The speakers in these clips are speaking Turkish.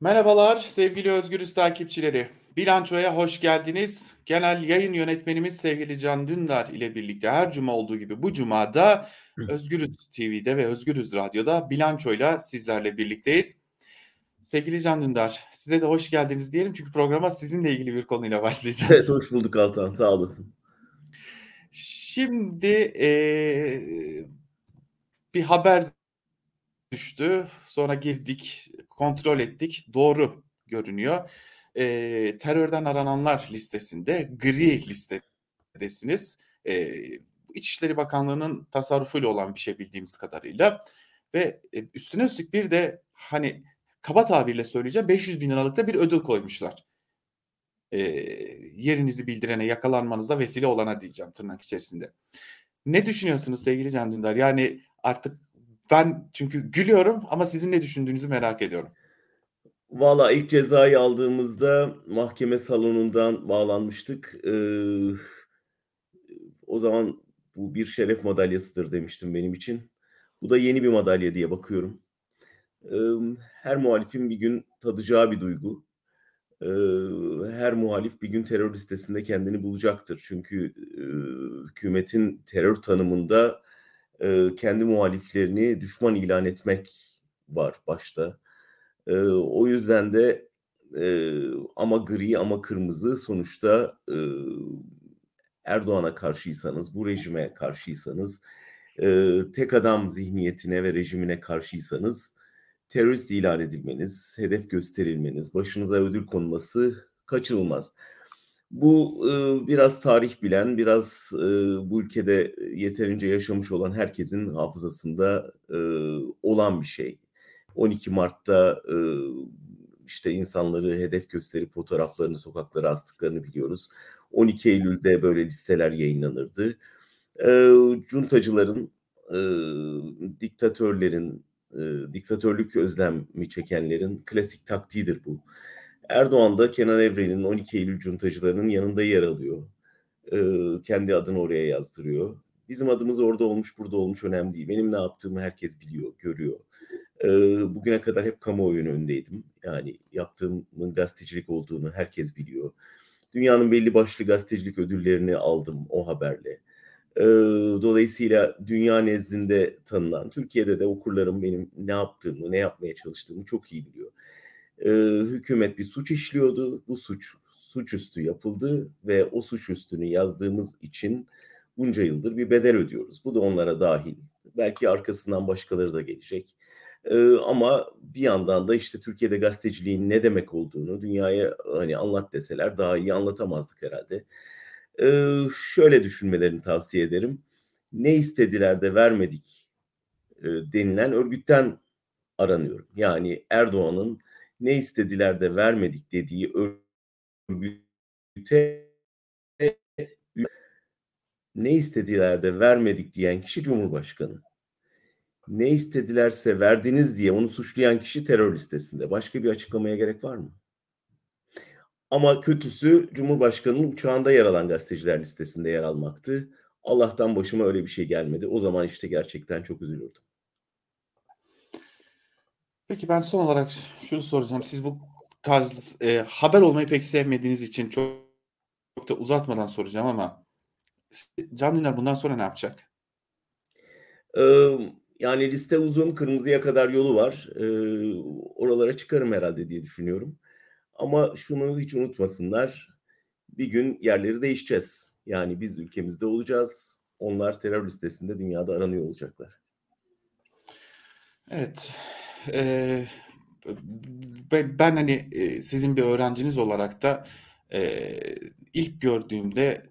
Merhabalar sevgili Özgürüz takipçileri. Bilançoya hoş geldiniz. Genel yayın yönetmenimiz sevgili Can Dündar ile birlikte her cuma olduğu gibi bu cumada Özgürüz TV'de ve Özgürüz Radyo'da bilançoyla sizlerle birlikteyiz. Sevgili Can Dündar, size de hoş geldiniz diyelim çünkü programa sizinle ilgili bir konuyla başlayacağız. Evet, hoş bulduk Altan, sağ olasın. Şimdi e, bir haber düştü. Sonra girdik, kontrol ettik. Doğru görünüyor. E, terörden arananlar listesinde gri listedesiniz. E, İçişleri Bakanlığı'nın tasarrufuyla olan bir şey bildiğimiz kadarıyla. Ve üstüne üstlük bir de hani kaba tabirle söyleyeceğim 500 bin liralık da bir ödül koymuşlar. E, yerinizi bildirene yakalanmanıza vesile olana diyeceğim tırnak içerisinde. Ne düşünüyorsunuz sevgili Can Dündar? Yani artık ben çünkü gülüyorum ama sizin ne düşündüğünüzü merak ediyorum. Valla ilk cezayı aldığımızda mahkeme salonundan bağlanmıştık. Ee, o zaman bu bir şeref madalyasıdır demiştim benim için. Bu da yeni bir madalya diye bakıyorum. Ee, her muhalifin bir gün tadacağı bir duygu. Ee, her muhalif bir gün terör listesinde kendini bulacaktır. Çünkü e, hükümetin terör tanımında e, kendi muhaliflerini düşman ilan etmek var başta. E, o yüzden de e, ama gri ama kırmızı sonuçta e, Erdoğan'a karşıysanız, bu rejime karşıysanız, e, tek adam zihniyetine ve rejimine karşıysanız terörist ilan edilmeniz, hedef gösterilmeniz, başınıza ödül konması kaçınılmaz. Bu e, biraz tarih bilen, biraz e, bu ülkede yeterince yaşamış olan herkesin hafızasında e, olan bir şey. 12 Mart'ta e, işte insanları hedef gösterip fotoğraflarını sokaklara astıklarını biliyoruz. 12 Eylül'de böyle listeler yayınlanırdı. E, cuntacıların, e, diktatörlerin, e, diktatörlük özlemi çekenlerin klasik taktiğidir bu. Erdoğan da Kenan Evren'in 12 Eylül cuntacılarının yanında yer alıyor. Ee, kendi adını oraya yazdırıyor. Bizim adımız orada olmuş, burada olmuş önemli değil. Benim ne yaptığımı herkes biliyor, görüyor. Ee, bugüne kadar hep kamuoyunun önündeydim. Yani yaptığımın gazetecilik olduğunu herkes biliyor. Dünyanın belli başlı gazetecilik ödüllerini aldım o haberle. Ee, dolayısıyla dünya nezdinde tanınan, Türkiye'de de okurlarım benim ne yaptığımı, ne yapmaya çalıştığımı çok iyi biliyor e, hükümet bir suç işliyordu. Bu suç suçüstü yapıldı ve o suçüstünü yazdığımız için bunca yıldır bir bedel ödüyoruz. Bu da onlara dahil. Belki arkasından başkaları da gelecek. Ee, ama bir yandan da işte Türkiye'de gazeteciliğin ne demek olduğunu dünyaya hani anlat deseler daha iyi anlatamazdık herhalde. Ee, şöyle düşünmelerini tavsiye ederim. Ne istediler de vermedik e, denilen örgütten aranıyorum. Yani Erdoğan'ın ne istediler de vermedik dediği örgüte ne istediler de vermedik diyen kişi Cumhurbaşkanı. Ne istedilerse verdiniz diye onu suçlayan kişi terör listesinde. Başka bir açıklamaya gerek var mı? Ama kötüsü Cumhurbaşkanı'nın uçağında yer alan gazeteciler listesinde yer almaktı. Allah'tan başıma öyle bir şey gelmedi. O zaman işte gerçekten çok üzülürdüm. Peki ben son olarak şunu soracağım. Siz bu tarz e, haber olmayı pek sevmediğiniz için çok, çok da uzatmadan soracağım ama Can Dündar bundan sonra ne yapacak? Ee, yani liste uzun, kırmızıya kadar yolu var. Ee, oralara çıkarım herhalde diye düşünüyorum. Ama şunu hiç unutmasınlar. Bir gün yerleri değişeceğiz. Yani biz ülkemizde olacağız. Onlar terör listesinde dünyada aranıyor olacaklar. Evet e, ben, hani sizin bir öğrenciniz olarak da e, ilk gördüğümde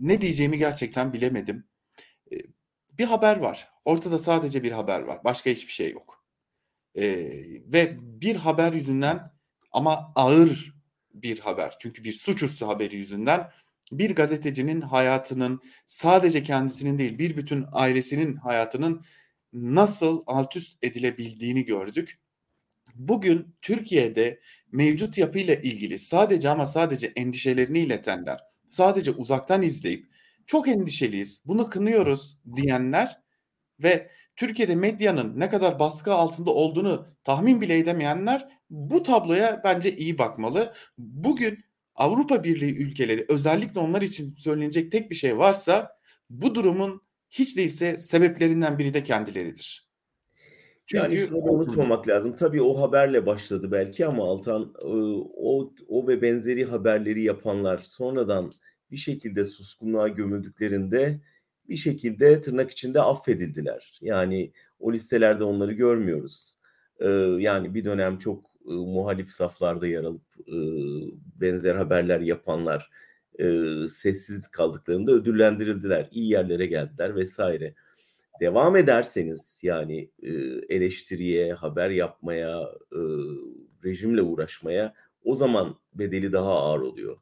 ne diyeceğimi gerçekten bilemedim. Bir haber var. Ortada sadece bir haber var. Başka hiçbir şey yok. E, ve bir haber yüzünden ama ağır bir haber. Çünkü bir suçüstü haberi yüzünden bir gazetecinin hayatının sadece kendisinin değil bir bütün ailesinin hayatının nasıl alt üst edilebildiğini gördük. Bugün Türkiye'de mevcut yapıyla ilgili sadece ama sadece endişelerini iletenler, sadece uzaktan izleyip çok endişeliyiz, bunu kınıyoruz diyenler ve Türkiye'de medyanın ne kadar baskı altında olduğunu tahmin bile edemeyenler bu tabloya bence iyi bakmalı. Bugün Avrupa Birliği ülkeleri özellikle onlar için söylenecek tek bir şey varsa bu durumun hiç değilse sebeplerinden biri de kendileridir. Çünkü yani şunu unutmamak lazım. Tabii o haberle başladı belki ama Altan o o ve benzeri haberleri yapanlar sonradan bir şekilde suskunluğa gömüldüklerinde bir şekilde tırnak içinde affedildiler. Yani o listelerde onları görmüyoruz. Yani bir dönem çok muhalif saflarda yer alıp benzer haberler yapanlar sessiz kaldıklarında ödüllendirildiler. İyi yerlere geldiler vesaire devam ederseniz yani e, eleştiriye, haber yapmaya, e, rejimle uğraşmaya o zaman bedeli daha ağır oluyor.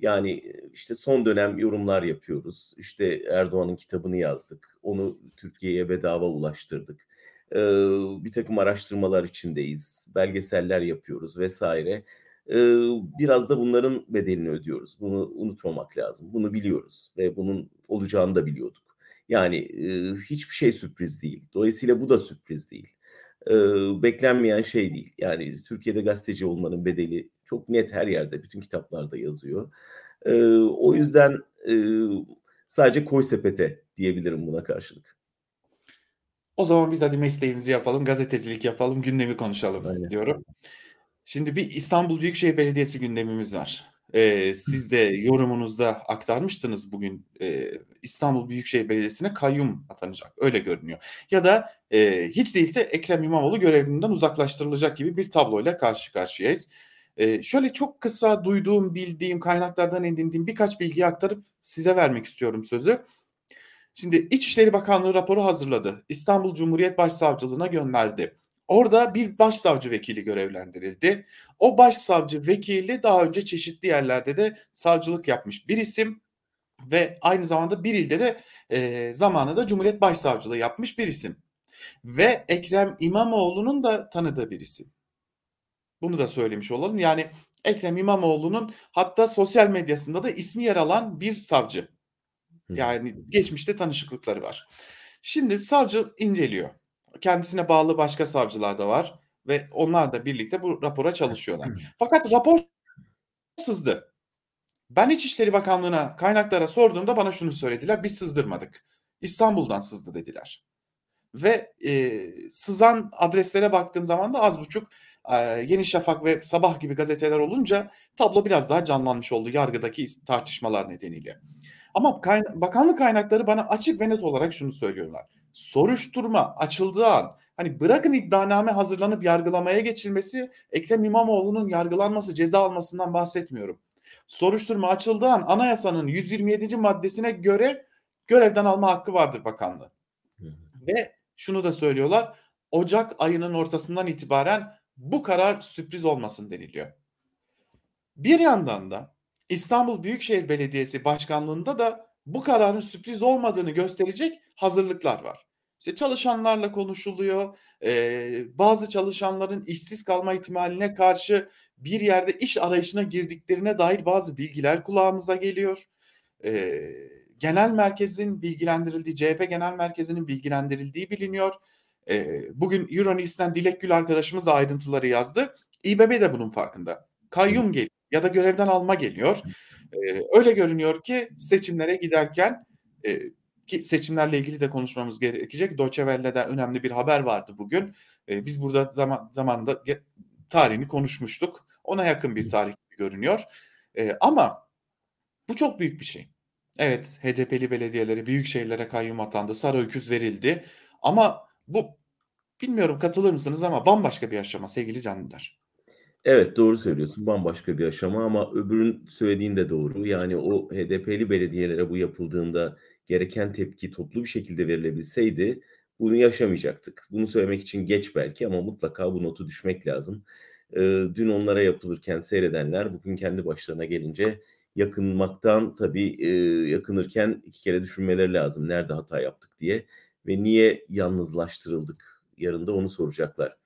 Yani işte son dönem yorumlar yapıyoruz. İşte Erdoğan'ın kitabını yazdık. Onu Türkiye'ye bedava ulaştırdık. Ee, bir takım araştırmalar içindeyiz. Belgeseller yapıyoruz vesaire. Ee, biraz da bunların bedelini ödüyoruz. Bunu unutmamak lazım. Bunu biliyoruz ve bunun olacağını da biliyorduk. Yani e, hiçbir şey sürpriz değil. Dolayısıyla bu da sürpriz değil. E, beklenmeyen şey değil. Yani Türkiye'de gazeteci olmanın bedeli çok net her yerde, bütün kitaplarda yazıyor. E, o yüzden e, sadece koy sepete diyebilirim buna karşılık. O zaman biz hadi mesleğimizi yapalım, gazetecilik yapalım, gündemi konuşalım Aynen. diyorum. Şimdi bir İstanbul Büyükşehir Belediyesi gündemimiz var. Ee, siz de yorumunuzda aktarmıştınız bugün e, İstanbul Büyükşehir Belediyesi'ne kayyum atanacak. Öyle görünüyor. Ya da e, hiç değilse Ekrem İmamoğlu görevinden uzaklaştırılacak gibi bir tabloyla karşı karşıyayız. E, şöyle çok kısa duyduğum, bildiğim, kaynaklardan edindiğim birkaç bilgi aktarıp size vermek istiyorum sözü. Şimdi İçişleri Bakanlığı raporu hazırladı. İstanbul Cumhuriyet Başsavcılığına gönderdi. Orada bir başsavcı vekili görevlendirildi. O başsavcı vekili daha önce çeşitli yerlerde de savcılık yapmış bir isim ve aynı zamanda bir ilde de e, zamanında Cumhuriyet Başsavcılığı yapmış bir isim. Ve Ekrem İmamoğlu'nun da tanıdığı bir isim. Bunu da söylemiş olalım. Yani Ekrem İmamoğlu'nun hatta sosyal medyasında da ismi yer alan bir savcı. Yani geçmişte tanışıklıkları var. Şimdi savcı inceliyor kendisine bağlı başka savcılar da var ve onlar da birlikte bu rapora çalışıyorlar. Fakat rapor sızdı. Ben İçişleri Bakanlığı'na kaynaklara sorduğumda bana şunu söylediler. Biz sızdırmadık. İstanbul'dan sızdı dediler. Ve e, sızan adreslere baktığım zaman da az buçuk e, Yeni Şafak ve Sabah gibi gazeteler olunca tablo biraz daha canlanmış oldu yargıdaki tartışmalar nedeniyle. Ama kayna- bakanlık kaynakları bana açık ve net olarak şunu söylüyorlar soruşturma açıldığı an hani bırakın iddianame hazırlanıp yargılamaya geçilmesi Ekrem İmamoğlu'nun yargılanması ceza almasından bahsetmiyorum. Soruşturma açıldığı an anayasanın 127. maddesine göre görevden alma hakkı vardır bakanlığı. Ve şunu da söylüyorlar. Ocak ayının ortasından itibaren bu karar sürpriz olmasın deniliyor. Bir yandan da İstanbul Büyükşehir Belediyesi Başkanlığında da bu kararın sürpriz olmadığını gösterecek hazırlıklar var. İşte çalışanlarla konuşuluyor. Ee, bazı çalışanların işsiz kalma ihtimaline karşı bir yerde iş arayışına girdiklerine dair bazı bilgiler kulağımıza geliyor. Ee, genel merkezin bilgilendirildiği, CHP genel merkezinin bilgilendirildiği biliniyor. Ee, bugün Euronews'ten Dilek Gül arkadaşımız da ayrıntıları yazdı. İBB de bunun farkında. Kayyum geliyor ya da görevden alma geliyor. Ee, öyle görünüyor ki seçimlere giderken e, ki seçimlerle ilgili de konuşmamız gerekecek. Deutsche Welle'de önemli bir haber vardı bugün. E, biz burada zaman zamanında tarihini konuşmuştuk. Ona yakın bir tarih gibi görünüyor. E, ama bu çok büyük bir şey. Evet HDP'li belediyelere, büyük şehirlere kayyum atandı. Sarı öküz verildi. Ama bu bilmiyorum katılır mısınız ama bambaşka bir aşama sevgili canlılar. Evet doğru söylüyorsun. Bambaşka bir aşama ama öbürün söylediğin de doğru. Yani o HDP'li belediyelere bu yapıldığında gereken tepki toplu bir şekilde verilebilseydi bunu yaşamayacaktık. Bunu söylemek için geç belki ama mutlaka bu notu düşmek lazım. Ee, dün onlara yapılırken seyredenler bugün kendi başlarına gelince yakınmaktan tabii e, yakınırken iki kere düşünmeleri lazım. Nerede hata yaptık diye ve niye yalnızlaştırıldık yarın da onu soracaklar.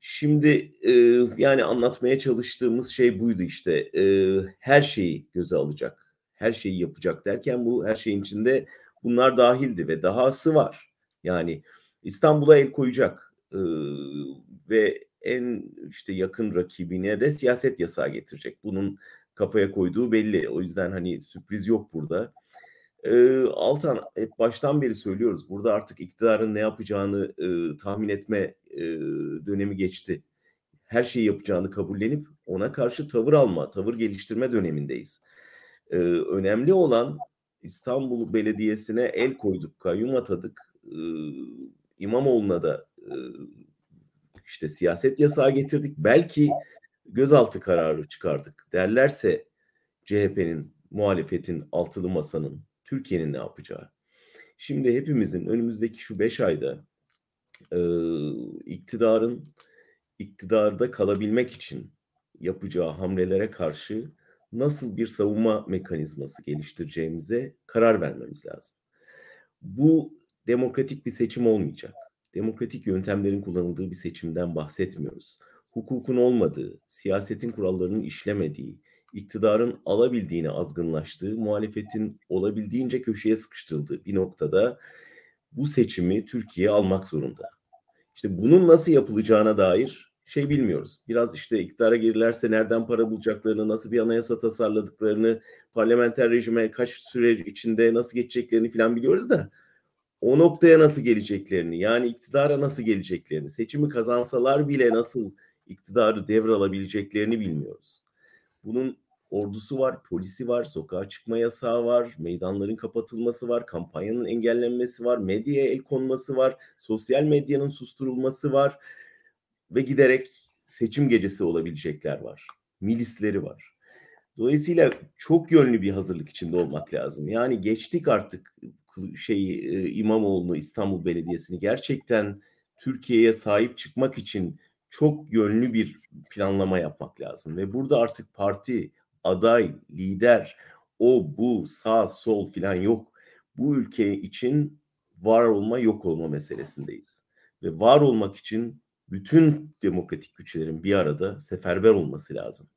Şimdi e, yani anlatmaya çalıştığımız şey buydu işte e, her şeyi göze alacak, her şeyi yapacak derken bu her şeyin içinde bunlar dahildi ve dahası var. Yani İstanbul'a el koyacak e, ve en işte yakın rakibine de siyaset yasağı getirecek. Bunun kafaya koyduğu belli. O yüzden hani sürpriz yok burada. E, Altan hep baştan beri söylüyoruz. Burada artık iktidarın ne yapacağını e, tahmin etme e, dönemi geçti. Her şeyi yapacağını kabullenip ona karşı tavır alma, tavır geliştirme dönemindeyiz. E, önemli olan İstanbul Belediyesi'ne el koyduk, kayyum atadık. E, İmamoğlu'na da e, işte siyaset yasağı getirdik. Belki gözaltı kararı çıkardık derlerse CHP'nin, muhalefetin, altılı masanın, Türkiye'nin ne yapacağı. Şimdi hepimizin önümüzdeki şu beş ayda e, iktidarın iktidarda kalabilmek için yapacağı hamlelere karşı nasıl bir savunma mekanizması geliştireceğimize karar vermemiz lazım. Bu demokratik bir seçim olmayacak. Demokratik yöntemlerin kullanıldığı bir seçimden bahsetmiyoruz. Hukukun olmadığı, siyasetin kurallarının işlemediği, iktidarın alabildiğine azgınlaştığı, muhalefetin olabildiğince köşeye sıkıştırıldığı bir noktada bu seçimi Türkiye almak zorunda. İşte bunun nasıl yapılacağına dair şey bilmiyoruz. Biraz işte iktidara gelirlerse nereden para bulacaklarını, nasıl bir anayasa tasarladıklarını, parlamenter rejime kaç süre içinde nasıl geçeceklerini falan biliyoruz da o noktaya nasıl geleceklerini, yani iktidara nasıl geleceklerini, seçimi kazansalar bile nasıl iktidarı devralabileceklerini bilmiyoruz. Bunun ordusu var, polisi var, sokağa çıkma yasağı var, meydanların kapatılması var, kampanyanın engellenmesi var, medyaya el konması var, sosyal medyanın susturulması var ve giderek seçim gecesi olabilecekler var. Milisleri var. Dolayısıyla çok yönlü bir hazırlık içinde olmak lazım. Yani geçtik artık şeyi İmamoğlu'nu İstanbul Belediyesi'ni gerçekten Türkiye'ye sahip çıkmak için çok yönlü bir planlama yapmak lazım ve burada artık parti, aday, lider, o bu sağ sol filan yok. Bu ülke için var olma yok olma meselesindeyiz. Ve var olmak için bütün demokratik güçlerin bir arada seferber olması lazım.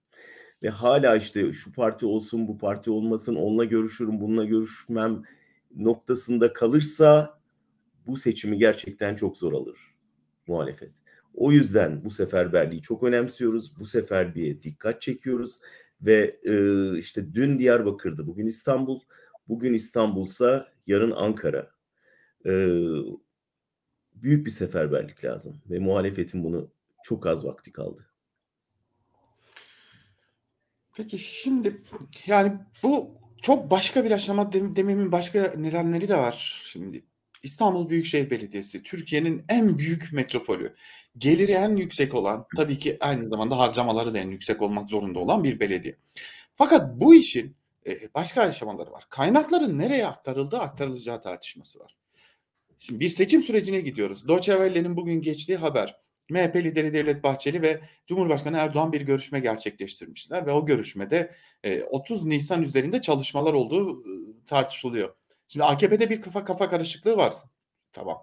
Ve hala işte şu parti olsun, bu parti olmasın, onunla görüşürüm, bununla görüşmem noktasında kalırsa bu seçimi gerçekten çok zor alır muhalefet. O yüzden bu seferberliği çok önemsiyoruz. Bu seferberliğe dikkat çekiyoruz ve e, işte dün Diyarbakır'dı, bugün İstanbul, bugün İstanbul'sa yarın Ankara. E, büyük bir seferberlik lazım ve muhalefetin bunu çok az vakti kaldı. Peki şimdi yani bu çok başka bir aşama dem dememin başka nedenleri de var. Şimdi İstanbul Büyükşehir Belediyesi Türkiye'nin en büyük metropolü. Geliri en yüksek olan, tabii ki aynı zamanda harcamaları da en yüksek olmak zorunda olan bir belediye. Fakat bu işin başka aşamaları var. Kaynakların nereye aktarıldığı, aktarılacağı tartışması var. Şimdi bir seçim sürecine gidiyoruz. Deutsche Welle'nin bugün geçtiği haber. MHP lideri Devlet Bahçeli ve Cumhurbaşkanı Erdoğan bir görüşme gerçekleştirmişler ve o görüşmede 30 Nisan üzerinde çalışmalar olduğu tartışılıyor. Şimdi AKP'de bir kafa kafa karışıklığı var. Tamam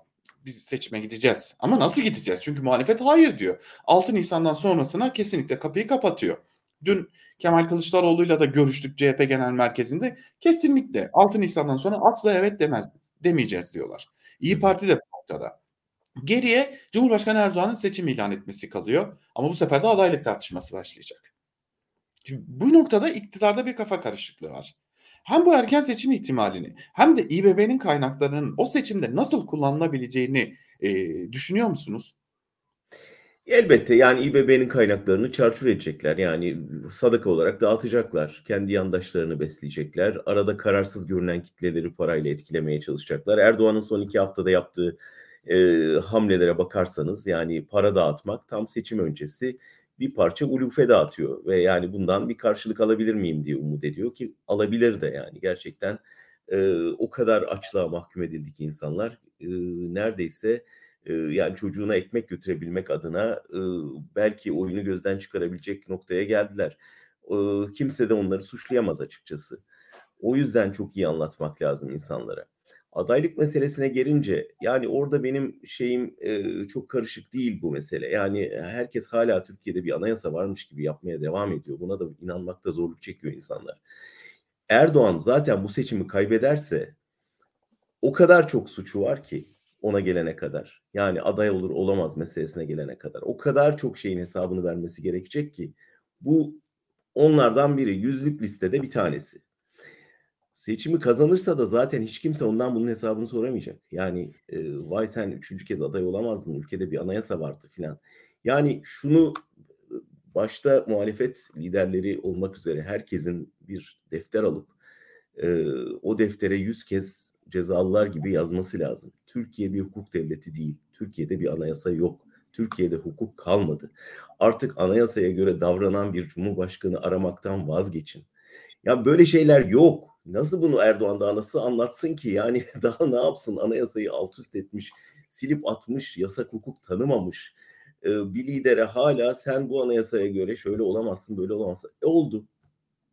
biz seçime gideceğiz. Ama nasıl gideceğiz? Çünkü muhalefet hayır diyor. 6 Nisan'dan sonrasına kesinlikle kapıyı kapatıyor. Dün Kemal Kılıçdaroğlu'yla da görüştük CHP Genel Merkezi'nde. Kesinlikle 6 Nisan'dan sonra asla evet demez demeyeceğiz diyorlar. İyi Parti de bu noktada. Geriye Cumhurbaşkanı Erdoğan'ın seçim ilan etmesi kalıyor. Ama bu sefer de adaylık tartışması başlayacak. Şimdi bu noktada iktidarda bir kafa karışıklığı var. Hem bu erken seçim ihtimalini hem de İBB'nin kaynaklarının o seçimde nasıl kullanılabileceğini e, düşünüyor musunuz? Elbette yani İBB'nin kaynaklarını çarçur edecekler. Yani sadaka olarak dağıtacaklar. Kendi yandaşlarını besleyecekler. Arada kararsız görünen kitleleri parayla etkilemeye çalışacaklar. Erdoğan'ın son iki haftada yaptığı e, hamlelere bakarsanız yani para dağıtmak tam seçim öncesi bir parça ulufe dağıtıyor ve yani bundan bir karşılık alabilir miyim diye umut ediyor ki alabilir de yani gerçekten e, o kadar açlığa mahkum edildik insanlar e, neredeyse yani çocuğuna ekmek götürebilmek adına belki oyunu gözden çıkarabilecek noktaya geldiler. Kimse de onları suçlayamaz açıkçası. O yüzden çok iyi anlatmak lazım insanlara. Adaylık meselesine gelince yani orada benim şeyim çok karışık değil bu mesele. Yani herkes hala Türkiye'de bir anayasa varmış gibi yapmaya devam ediyor. Buna da inanmakta zorluk çekiyor insanlar. Erdoğan zaten bu seçimi kaybederse o kadar çok suçu var ki ona gelene kadar. Yani aday olur olamaz meselesine gelene kadar. O kadar çok şeyin hesabını vermesi gerekecek ki bu onlardan biri yüzlük listede bir tanesi. Seçimi kazanırsa da zaten hiç kimse ondan bunun hesabını soramayacak. Yani e, vay sen üçüncü kez aday olamazdın ülkede bir anayasa vardı filan. Yani şunu başta muhalefet liderleri olmak üzere herkesin bir defter alıp e, o deftere yüz kez cezalılar gibi yazması lazım. Türkiye bir hukuk devleti değil. Türkiye'de bir anayasa yok. Türkiye'de hukuk kalmadı. Artık anayasaya göre davranan bir cumhurbaşkanı aramaktan vazgeçin. Ya böyle şeyler yok. Nasıl bunu Erdoğan daha nasıl anlatsın ki? Yani daha ne yapsın? Anayasayı alt üst etmiş, silip atmış, yasak hukuk tanımamış. Ee, bir lidere hala sen bu anayasaya göre şöyle olamazsın, böyle olamazsın. E oldu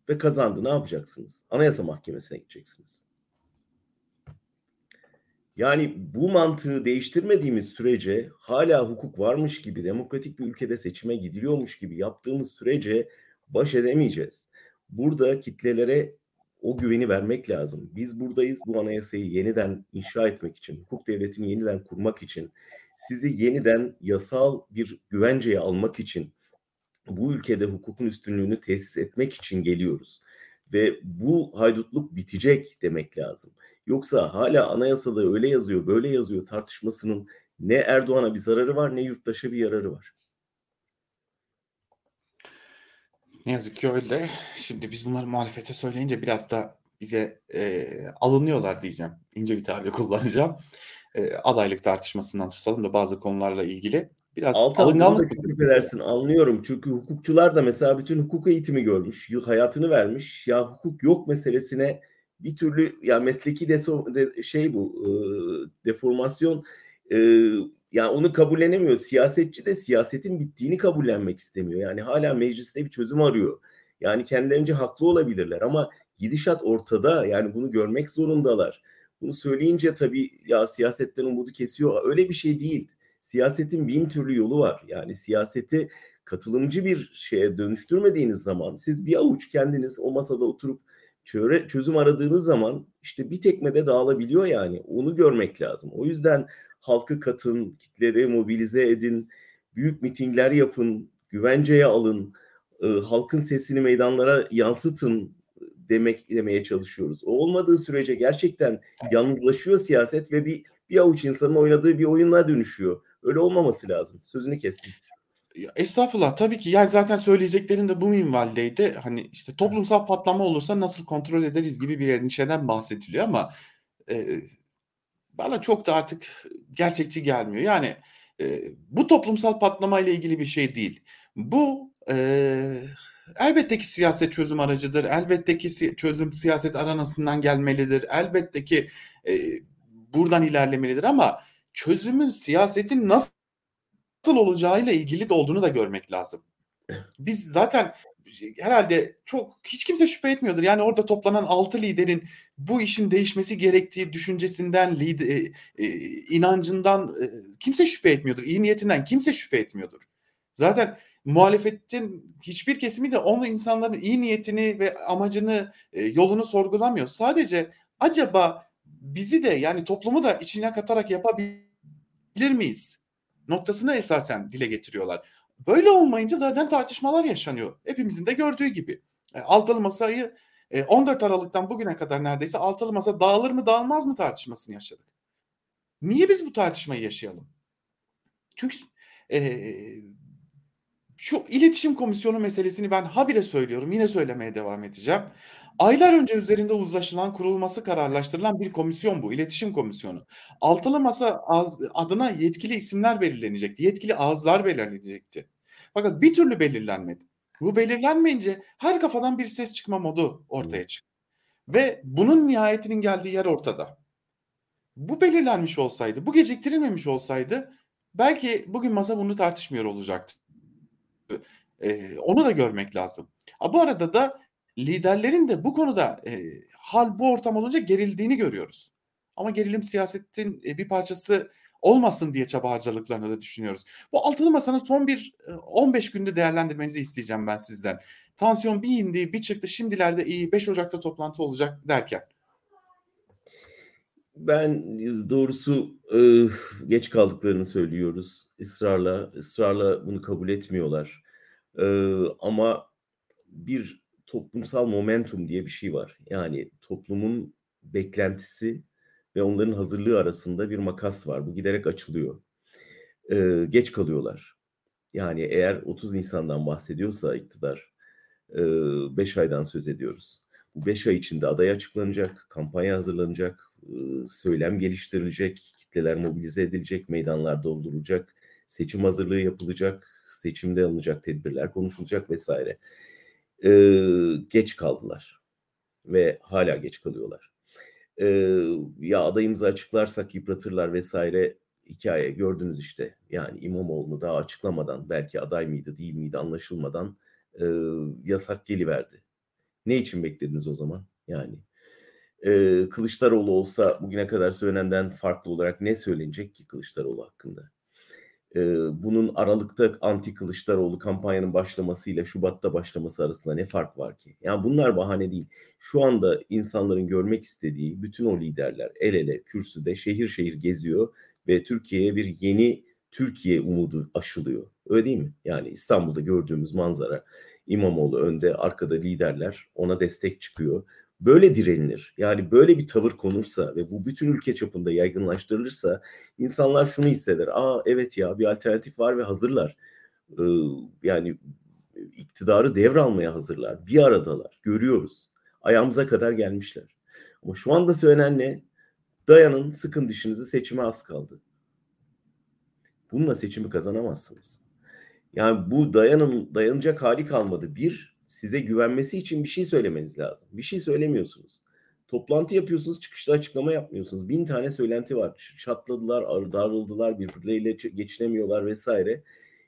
ve kazandı. Ne yapacaksınız? Anayasa Mahkemesi'ne gideceksiniz. Yani bu mantığı değiştirmediğimiz sürece hala hukuk varmış gibi demokratik bir ülkede seçime gidiliyormuş gibi yaptığımız sürece baş edemeyeceğiz. Burada kitlelere o güveni vermek lazım. Biz buradayız bu anayasayı yeniden inşa etmek için, hukuk devletini yeniden kurmak için, sizi yeniden yasal bir güvenceye almak için, bu ülkede hukukun üstünlüğünü tesis etmek için geliyoruz. Ve bu haydutluk bitecek demek lazım. Yoksa hala anayasada öyle yazıyor, böyle yazıyor tartışmasının ne Erdoğan'a bir zararı var ne yurttaşa bir yararı var. Ne yazık ki öyle. Şimdi biz bunları muhalefete söyleyince biraz da bize e, alınıyorlar diyeceğim. İnce bir tabir kullanacağım. E, adaylık tartışmasından tutalım da bazı konularla ilgili. Biraz Altan alınganlık edersin anlıyorum. Çünkü hukukçular da mesela bütün hukuk eğitimi görmüş. Yıl hayatını vermiş. Ya hukuk yok meselesine bir türlü ya mesleki deso, de, şey bu e, deformasyon e, yani onu kabullenemiyor. Siyasetçi de siyasetin bittiğini kabullenmek istemiyor. Yani hala mecliste bir çözüm arıyor. Yani kendilerince haklı olabilirler ama gidişat ortada. Yani bunu görmek zorundalar. Bunu söyleyince tabii ya siyasetten umudu kesiyor. Öyle bir şey değil. Siyasetin bin türlü yolu var. Yani siyaseti katılımcı bir şeye dönüştürmediğiniz zaman siz bir avuç kendiniz o masada oturup çöre, çözüm aradığınız zaman işte bir tekmede dağılabiliyor yani. Onu görmek lazım. O yüzden halkı katın, kitleri mobilize edin, büyük mitingler yapın, güvenceye alın, e, halkın sesini meydanlara yansıtın demek demeye çalışıyoruz. O olmadığı sürece gerçekten yalnızlaşıyor siyaset ve bir bir avuç insanın oynadığı bir oyunla dönüşüyor. Öyle olmaması lazım. Sözünü kestim. Estağfurullah tabii ki yani zaten söyleyeceklerim de bu minvaldeydi. Hani işte toplumsal patlama olursa nasıl kontrol ederiz gibi bir endişeden bahsediliyor ama e, bana çok da artık gerçekçi gelmiyor. Yani e, bu toplumsal patlama ile ilgili bir şey değil. Bu e, elbette ki siyaset çözüm aracıdır. Elbette ki si- çözüm siyaset aranasından gelmelidir. Elbette ki e, buradan ilerlemelidir ama çözümün siyasetin nasıl olacağıyla ilgili de olduğunu da görmek lazım. Biz zaten herhalde çok hiç kimse şüphe etmiyordur. Yani orada toplanan altı liderin bu işin değişmesi gerektiği düşüncesinden, lider, e, e, inancından e, kimse şüphe etmiyordur. İyi niyetinden kimse şüphe etmiyordur. Zaten muhalefetin hiçbir kesimi de onun insanların iyi niyetini ve amacını, e, yolunu sorgulamıyor. Sadece acaba bizi de yani toplumu da içine katarak yapabilir miyiz? Noktasına esasen dile getiriyorlar. Böyle olmayınca zaten tartışmalar yaşanıyor. Hepimizin de gördüğü gibi. E, altılı masayı 14 Aralık'tan bugüne kadar neredeyse altılı masa dağılır mı dağılmaz mı tartışmasını yaşadık. Niye biz bu tartışmayı yaşayalım? Çünkü e, şu iletişim komisyonu meselesini ben habire söylüyorum. Yine söylemeye devam edeceğim. Aylar önce üzerinde uzlaşılan, kurulması kararlaştırılan bir komisyon bu. iletişim komisyonu. Altılı masa adına yetkili isimler belirlenecekti. Yetkili ağızlar belirlenecekti. Fakat bir türlü belirlenmedi. Bu belirlenmeyince her kafadan bir ses çıkma modu ortaya çıktı. Ve bunun nihayetinin geldiği yer ortada. Bu belirlenmiş olsaydı, bu geciktirilmemiş olsaydı belki bugün masa bunu tartışmıyor olacaktı. Ee, onu da görmek lazım. Bu arada da liderlerin de bu konuda e, hal bu ortam olunca gerildiğini görüyoruz. Ama gerilim siyasetin e, bir parçası olmasın diye çaba harcadıklarını da düşünüyoruz. Bu altılı masanın son bir 15 günde değerlendirmenizi isteyeceğim ben sizden. Tansiyon bir indi bir çıktı şimdilerde iyi 5 Ocak'ta toplantı olacak derken. Ben doğrusu eee, geç kaldıklarını söylüyoruz ısrarla. Israrla bunu kabul etmiyorlar. Ama bir toplumsal momentum diye bir şey var. Yani toplumun beklentisi ve onların hazırlığı arasında bir makas var. Bu giderek açılıyor. Eee, geç kalıyorlar. Yani eğer 30 Nisan'dan bahsediyorsa iktidar, 5 aydan söz ediyoruz. Bu 5 ay içinde aday açıklanacak, kampanya hazırlanacak, söylem geliştirilecek, kitleler mobilize edilecek, meydanlar doldurulacak, seçim hazırlığı yapılacak, seçimde alınacak tedbirler konuşulacak vesaire. Geç kaldılar ve hala geç kalıyorlar. Ya adayımızı açıklarsak yıpratırlar vesaire hikaye gördünüz işte. Yani İmamoğlu'nu daha açıklamadan belki aday mıydı değil miydi anlaşılmadan yasak geliverdi. Ne için beklediniz o zaman? Yani e, Kılıçdaroğlu olsa bugüne kadar söylenenden farklı olarak ne söylenecek ki Kılıçdaroğlu hakkında? E, bunun Aralık'ta anti Kılıçdaroğlu kampanyanın başlamasıyla Şubat'ta başlaması arasında ne fark var ki? Yani bunlar bahane değil. Şu anda insanların görmek istediği bütün o liderler el ele kürsüde şehir şehir geziyor ve Türkiye'ye bir yeni Türkiye umudu aşılıyor. Öyle değil mi? Yani İstanbul'da gördüğümüz manzara İmamoğlu önde, arkada liderler ona destek çıkıyor. Böyle direnilir. Yani böyle bir tavır konursa ve bu bütün ülke çapında yaygınlaştırılırsa insanlar şunu hisseder. Aa evet ya bir alternatif var ve hazırlar. Ee, yani iktidarı devralmaya hazırlar. Bir aradalar. Görüyoruz. Ayağımıza kadar gelmişler. Ama şu anda söylenen ne? Dayanın, sıkın dişinizi seçime az kaldı. Bununla seçimi kazanamazsınız. Yani bu dayanın dayanacak hali kalmadı. Bir, size güvenmesi için bir şey söylemeniz lazım. Bir şey söylemiyorsunuz. Toplantı yapıyorsunuz, çıkışta açıklama yapmıyorsunuz. Bin tane söylenti var. Çatladılar, darıldılar, birbirleriyle geçinemiyorlar vesaire.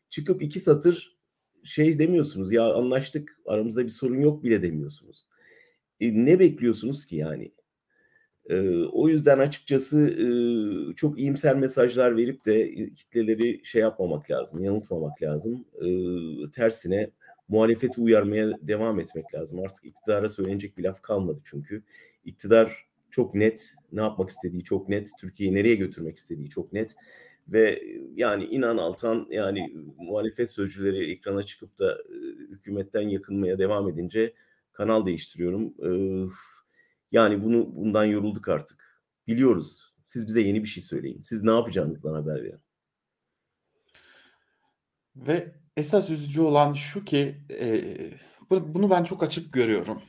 Çıkıp iki satır şey demiyorsunuz. Ya anlaştık, aramızda bir sorun yok bile demiyorsunuz. E, ne bekliyorsunuz ki yani? o yüzden açıkçası çok iyimser mesajlar verip de kitleleri şey yapmamak lazım, yanıltmamak lazım. tersine muhalefeti uyarmaya devam etmek lazım. Artık iktidara söylenecek bir laf kalmadı çünkü. İktidar çok net, ne yapmak istediği çok net, Türkiye'yi nereye götürmek istediği çok net. Ve yani inan Altan yani muhalefet sözcüleri ekrana çıkıp da hükümetten yakınmaya devam edince kanal değiştiriyorum. Yani bunu bundan yorulduk artık. Biliyoruz. Siz bize yeni bir şey söyleyin. Siz ne yapacağınızdan haber verin. Ve esas üzücü olan şu ki e, bunu ben çok açık görüyorum.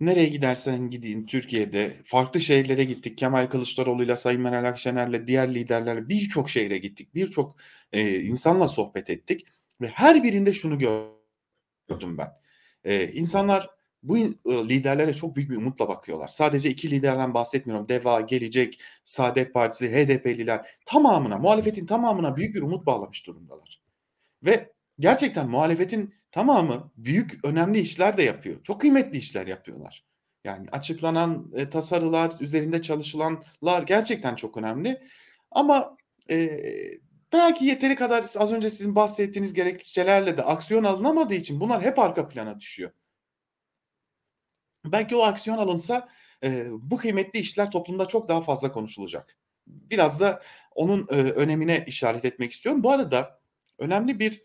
Nereye gidersen gidin Türkiye'de farklı şehirlere gittik. Kemal Kılıçdaroğlu'yla Sayın Meral Akşener'le diğer liderlerle birçok şehre gittik. Birçok e, insanla sohbet ettik ve her birinde şunu gördüm ben. E, insanlar bu liderlere çok büyük bir umutla bakıyorlar. Sadece iki liderden bahsetmiyorum. Deva, Gelecek, Saadet Partisi, HDP'liler tamamına, muhalefetin tamamına büyük bir umut bağlamış durumdalar. Ve gerçekten muhalefetin tamamı büyük önemli işler de yapıyor. Çok kıymetli işler yapıyorlar. Yani açıklanan e, tasarılar, üzerinde çalışılanlar gerçekten çok önemli. Ama e, belki yeteri kadar az önce sizin bahsettiğiniz gerekçelerle de aksiyon alınamadığı için bunlar hep arka plana düşüyor. Belki o aksiyon alınsa e, bu kıymetli işler toplumda çok daha fazla konuşulacak. Biraz da onun e, önemine işaret etmek istiyorum. Bu arada önemli bir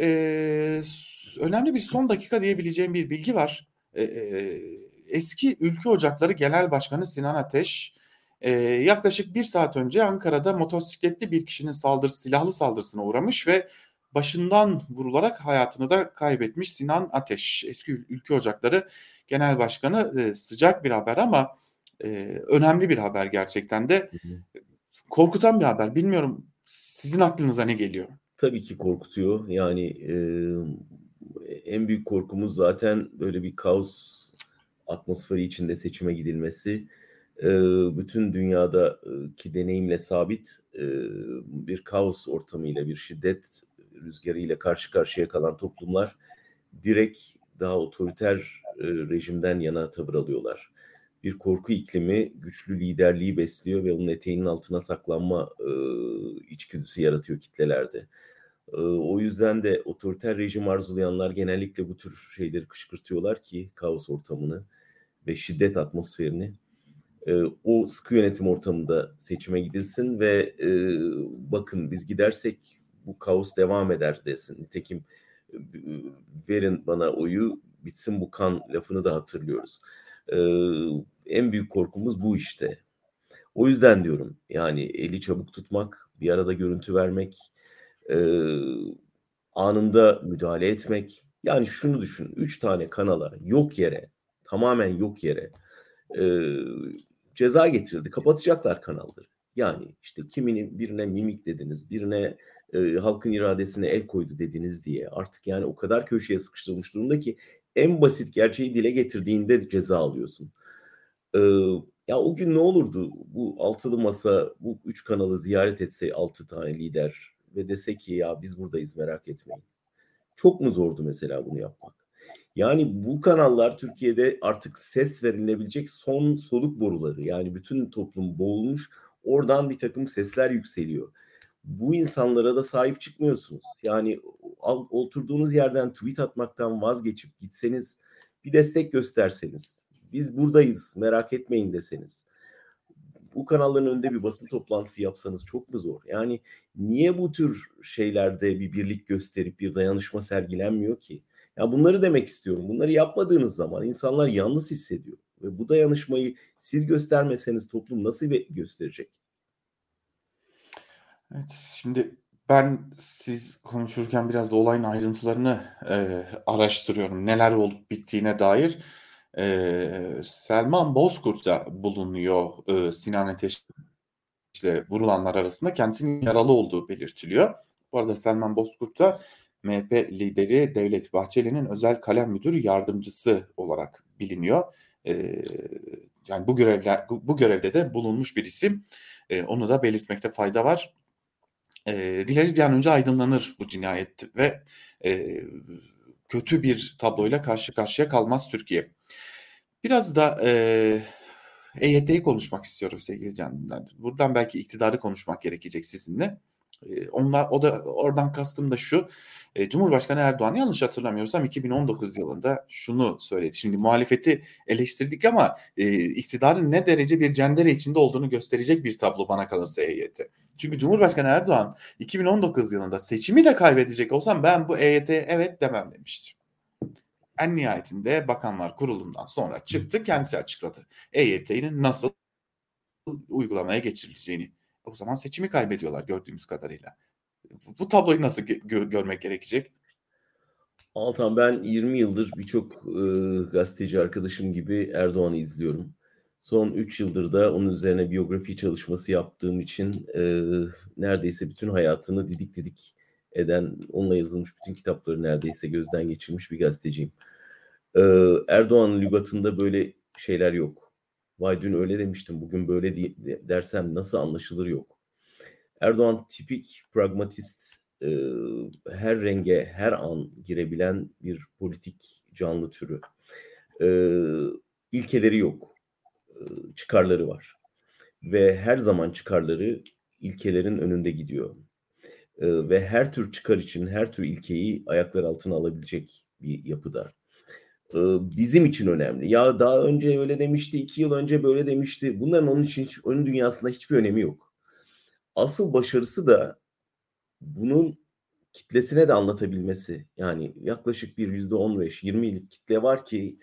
e, önemli bir son dakika diyebileceğim bir bilgi var. E, e, eski Ülke Ocakları Genel Başkanı Sinan Ateş e, yaklaşık bir saat önce Ankara'da motosikletli bir kişinin saldırısı, silahlı saldırısına uğramış ve başından vurularak hayatını da kaybetmiş Sinan Ateş. Eski Ülke Ocakları Genel Başkanı e, sıcak bir haber ama e, önemli bir haber gerçekten de. Korkutan bir haber. Bilmiyorum sizin aklınıza ne geliyor? Tabii ki korkutuyor. Yani e, en büyük korkumuz zaten böyle bir kaos atmosferi içinde seçime gidilmesi. E, bütün dünyadaki deneyimle sabit e, bir kaos ortamıyla, bir şiddet rüzgarıyla karşı karşıya kalan toplumlar direkt daha otoriter e, rejimden yana tavır alıyorlar. Bir korku iklimi güçlü liderliği besliyor ve onun eteğinin altına saklanma e, içgüdüsü yaratıyor kitlelerde. O yüzden de otoriter rejim arzulayanlar genellikle bu tür şeyleri kışkırtıyorlar ki kaos ortamını ve şiddet atmosferini. o sıkı yönetim ortamında seçime gidilsin ve bakın biz gidersek bu kaos devam eder desin. Nitekim verin bana oyu bitsin bu kan lafını da hatırlıyoruz. En büyük korkumuz bu işte. O yüzden diyorum yani eli çabuk tutmak, bir arada görüntü vermek, e, anında müdahale etmek. Yani şunu düşün, üç tane kanala yok yere, tamamen yok yere e, ceza getirildi. Kapatacaklar kanalları. Yani işte kimini birine mimik dediniz, birine e, halkın iradesine el koydu dediniz diye artık yani o kadar köşeye sıkıştırılmış durumda ki en basit gerçeği dile getirdiğinde ceza alıyorsun. Ee, ya o gün ne olurdu bu altılı masa bu üç kanalı ziyaret etse altı tane lider ve dese ki ya biz buradayız merak etmeyin. Çok mu zordu mesela bunu yapmak? Yani bu kanallar Türkiye'de artık ses verilebilecek son soluk boruları. Yani bütün toplum boğulmuş. Oradan bir takım sesler yükseliyor. Bu insanlara da sahip çıkmıyorsunuz. Yani oturduğunuz yerden tweet atmaktan vazgeçip gitseniz bir destek gösterseniz biz buradayız merak etmeyin deseniz bu kanalların önünde bir basın toplantısı yapsanız çok mu zor? Yani niye bu tür şeylerde bir birlik gösterip bir dayanışma sergilenmiyor ki? Ya bunları demek istiyorum. Bunları yapmadığınız zaman insanlar yalnız hissediyor. Ve bu dayanışmayı siz göstermeseniz toplum nasıl gösterecek? Evet, şimdi ben siz konuşurken biraz da olayın ayrıntılarını e, araştırıyorum. Neler olup bittiğine dair. E, Selman Bozkurt da bulunuyor e, Sinan Ateş ile vurulanlar arasında kendisinin yaralı olduğu belirtiliyor. Bu arada Selman Bozkurt da MHP lideri Devlet Bahçeli'nin özel kalem müdürü yardımcısı olarak biliniyor. E, yani bu görevler bu görevde de bulunmuş bir isim. E, onu da belirtmekte fayda var. E, dileriz bir an önce aydınlanır bu cinayet ve e, kötü bir tabloyla karşı karşıya kalmaz Türkiye. Biraz da e, EYT'yi konuşmak istiyorum sevgili canlılar. Buradan belki iktidarı konuşmak gerekecek sizinle. E, onlar, o da oradan kastım da şu. Cumhurbaşkanı Erdoğan yanlış hatırlamıyorsam 2019 yılında şunu söyledi. Şimdi muhalefeti eleştirdik ama e, iktidarın ne derece bir cendere içinde olduğunu gösterecek bir tablo bana kalırsa EYT. Çünkü Cumhurbaşkanı Erdoğan 2019 yılında seçimi de kaybedecek olsam ben bu EYT'ye evet demem demişti. En nihayetinde Bakanlar Kurulu'ndan sonra çıktı kendisi açıkladı. EYT'nin nasıl uygulamaya geçirileceğini. O zaman seçimi kaybediyorlar gördüğümüz kadarıyla. Bu tabloyu nasıl gö- görmek gerekecek? Altan ben 20 yıldır birçok e, gazeteci arkadaşım gibi Erdoğan'ı izliyorum. Son 3 yıldır da onun üzerine biyografi çalışması yaptığım için e, neredeyse bütün hayatını didik didik eden, onunla yazılmış bütün kitapları neredeyse gözden geçirmiş bir gazeteciyim. E, Erdoğan'ın lügatında böyle şeyler yok. Vay dün öyle demiştim, bugün böyle dersem nasıl anlaşılır yok. Erdoğan tipik pragmatist, e, her renge, her an girebilen bir politik canlı türü. E, ilkeleri yok çıkarları var. Ve her zaman çıkarları ilkelerin önünde gidiyor. Ve her tür çıkar için her tür ilkeyi ayaklar altına alabilecek bir yapıda. Bizim için önemli. Ya daha önce öyle demişti, iki yıl önce böyle demişti. Bunların onun için hiç, onun dünyasında hiçbir önemi yok. Asıl başarısı da bunun kitlesine de anlatabilmesi. Yani yaklaşık bir yüzde on beş, yirmilik kitle var ki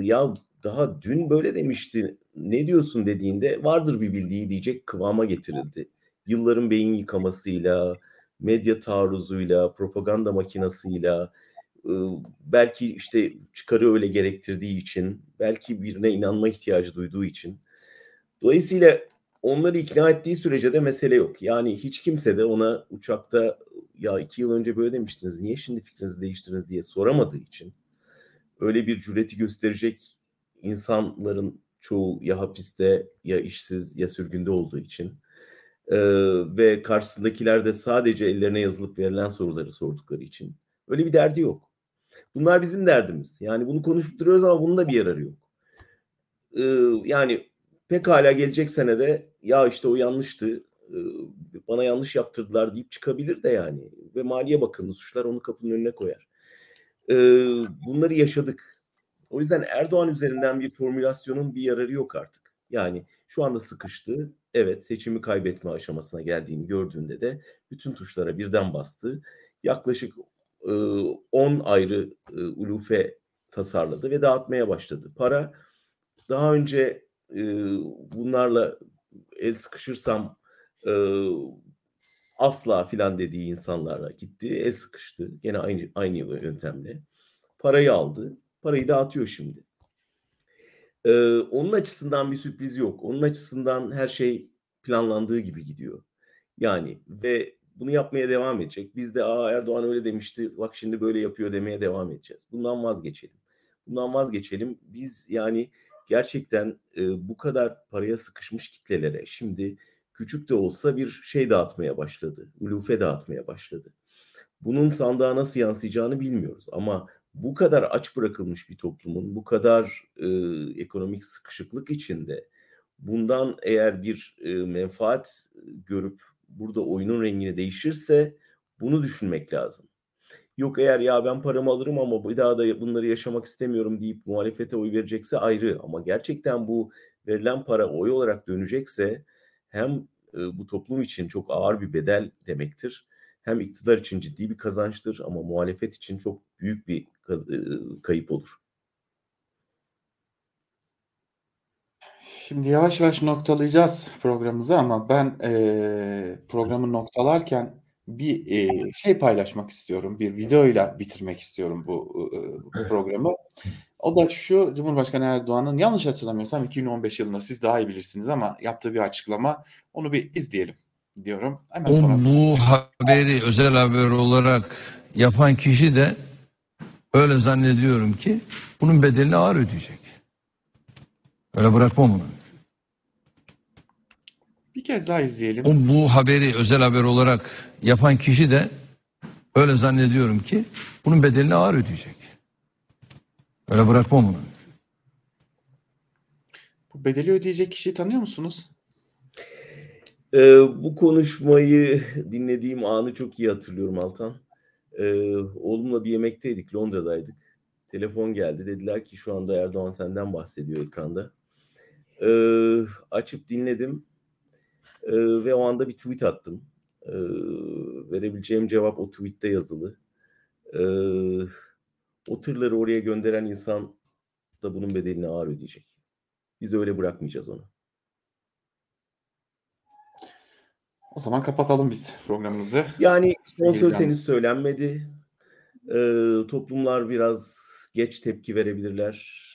ya daha dün böyle demişti ne diyorsun dediğinde vardır bir bildiği diyecek kıvama getirildi. Yılların beyin yıkamasıyla, medya taarruzuyla, propaganda makinasıyla, belki işte çıkarı öyle gerektirdiği için, belki birine inanma ihtiyacı duyduğu için. Dolayısıyla onları ikna ettiği sürece de mesele yok. Yani hiç kimse de ona uçakta ya iki yıl önce böyle demiştiniz, niye şimdi fikrinizi değiştirdiniz diye soramadığı için öyle bir cüreti gösterecek insanların çoğu ya hapiste ya işsiz ya sürgünde olduğu için e, ve karşısındakiler de sadece ellerine yazılıp verilen soruları sordukları için öyle bir derdi yok. Bunlar bizim derdimiz. Yani bunu konuşup duruyoruz ama bunun da bir yararı yok. E, yani pekala gelecek senede ya işte o yanlıştı e, bana yanlış yaptırdılar deyip çıkabilir de yani ve Maliye Bakanı suçlar onu kapının önüne koyar. E, bunları yaşadık o yüzden Erdoğan üzerinden bir formülasyonun bir yararı yok artık. Yani şu anda sıkıştı. Evet seçimi kaybetme aşamasına geldiğini gördüğünde de bütün tuşlara birden bastı. Yaklaşık 10 ayrı ulufe tasarladı ve dağıtmaya başladı. Para daha önce bunlarla el sıkışırsam asla filan dediği insanlarla gitti, el sıkıştı. Gene aynı aynı yöntemle. Parayı aldı. Parayı dağıtıyor şimdi. Ee, onun açısından bir sürpriz yok. Onun açısından her şey planlandığı gibi gidiyor. Yani ve bunu yapmaya devam edecek. Biz de Aa, Erdoğan öyle demişti, bak şimdi böyle yapıyor demeye devam edeceğiz. Bundan vazgeçelim. Bundan vazgeçelim. Biz yani gerçekten e, bu kadar paraya sıkışmış kitlelere şimdi küçük de olsa bir şey dağıtmaya başladı. Ulufe dağıtmaya başladı. Bunun sandığa nasıl yansıyacağını bilmiyoruz ama bu kadar aç bırakılmış bir toplumun bu kadar e, ekonomik sıkışıklık içinde bundan eğer bir e, menfaat görüp burada oyunun rengini değişirse bunu düşünmek lazım. Yok eğer ya ben paramı alırım ama bir daha da bunları yaşamak istemiyorum deyip muhalefete oy verecekse ayrı. Ama gerçekten bu verilen para oy olarak dönecekse hem e, bu toplum için çok ağır bir bedel demektir. Hem iktidar için ciddi bir kazançtır ama muhalefet için çok büyük bir e, kayıp olur. Şimdi yavaş yavaş noktalayacağız programımızı ama ben e, programı noktalarken bir e, şey paylaşmak istiyorum. Bir videoyla bitirmek istiyorum bu e, programı. O da şu Cumhurbaşkanı Erdoğan'ın yanlış hatırlamıyorsam 2015 yılında siz daha iyi bilirsiniz ama yaptığı bir açıklama. Onu bir izleyelim diyorum. Hemen sonra... Bu haberi özel haber olarak yapan kişi de öyle zannediyorum ki bunun bedelini ağır ödeyecek. Öyle bırakmam onu. Bir kez daha izleyelim. O bu haberi özel haber olarak yapan kişi de öyle zannediyorum ki bunun bedelini ağır ödeyecek. Öyle bırakmam onu. Bu bedeli ödeyecek kişiyi tanıyor musunuz? Ee, bu konuşmayı dinlediğim anı çok iyi hatırlıyorum Altan. Ee, oğlumla bir yemekteydik, Londra'daydık. Telefon geldi. Dediler ki şu anda Erdoğan senden bahsediyor ekranda. Ee, açıp dinledim. Ee, ve o anda bir tweet attım. Ee, verebileceğim cevap o tweette yazılı. Ee, o tırları oraya gönderen insan da bunun bedelini ağır ödeyecek. Biz öyle bırakmayacağız onu. O zaman kapatalım biz programımızı. Yani son söz henüz söylenmedi. Ee, toplumlar biraz geç tepki verebilirler.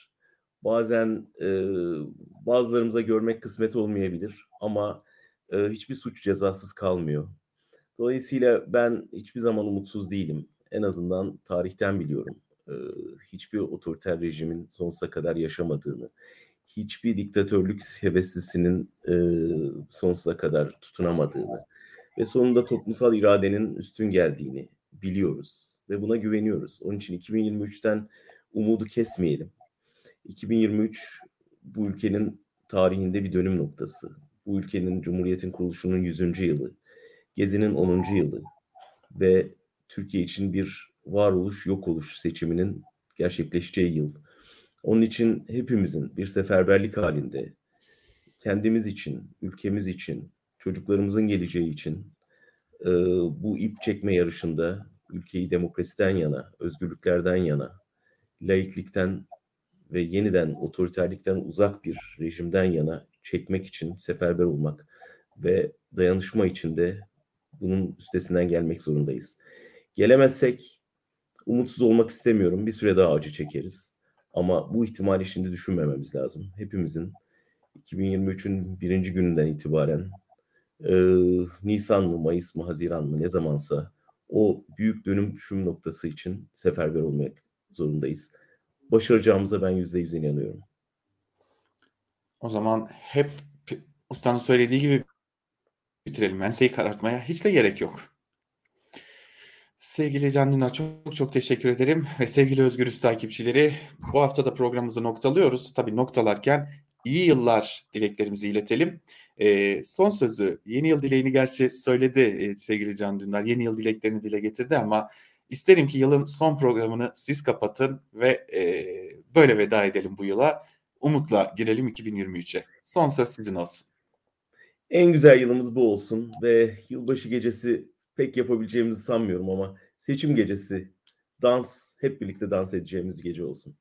Bazen e, bazılarımıza görmek kısmet olmayabilir ama e, hiçbir suç cezasız kalmıyor. Dolayısıyla ben hiçbir zaman umutsuz değilim. En azından tarihten biliyorum. E, hiçbir otoriter rejimin sonsuza kadar yaşamadığını, hiçbir diktatörlük heveslisinin e, sonsuza kadar tutunamadığını ve sonunda toplumsal iradenin üstün geldiğini biliyoruz ve buna güveniyoruz. Onun için 2023'ten umudu kesmeyelim. 2023 bu ülkenin tarihinde bir dönüm noktası. Bu ülkenin Cumhuriyet'in kuruluşunun 100. yılı, Gezi'nin 10. yılı ve Türkiye için bir varoluş yok oluş seçiminin gerçekleşeceği yıl. Onun için hepimizin bir seferberlik halinde kendimiz için, ülkemiz için, çocuklarımızın geleceği için e, bu ip çekme yarışında ülkeyi demokrasiden yana, özgürlüklerden yana, laiklikten ve yeniden otoriterlikten uzak bir rejimden yana çekmek için seferber olmak ve dayanışma içinde bunun üstesinden gelmek zorundayız. Gelemezsek umutsuz olmak istemiyorum. Bir süre daha acı çekeriz. Ama bu ihtimali şimdi düşünmememiz lazım. Hepimizin 2023'ün birinci gününden itibaren e, Nisan mı, Mayıs mı, Haziran mı ne zamansa o büyük dönüşüm noktası için seferber olmak zorundayız. Başaracağımıza ben yüzde yüz inanıyorum. O zaman hep ustanın söylediği gibi bitirelim. Enseyi karartmaya hiç de gerek yok. Sevgili Can Dündar çok çok teşekkür ederim. Ve sevgili Özgürüz takipçileri bu hafta da programımızı noktalıyoruz. Tabii noktalarken iyi yıllar dileklerimizi iletelim. E, son sözü yeni yıl dileğini gerçi söyledi e, sevgili Can Dündar. Yeni yıl dileklerini dile getirdi ama isterim ki yılın son programını siz kapatın ve e, böyle veda edelim bu yıla. umutla girelim 2023'e. Son söz sizin olsun. En güzel yılımız bu olsun ve yılbaşı gecesi pek yapabileceğimizi sanmıyorum ama seçim gecesi dans hep birlikte dans edeceğimiz gece olsun.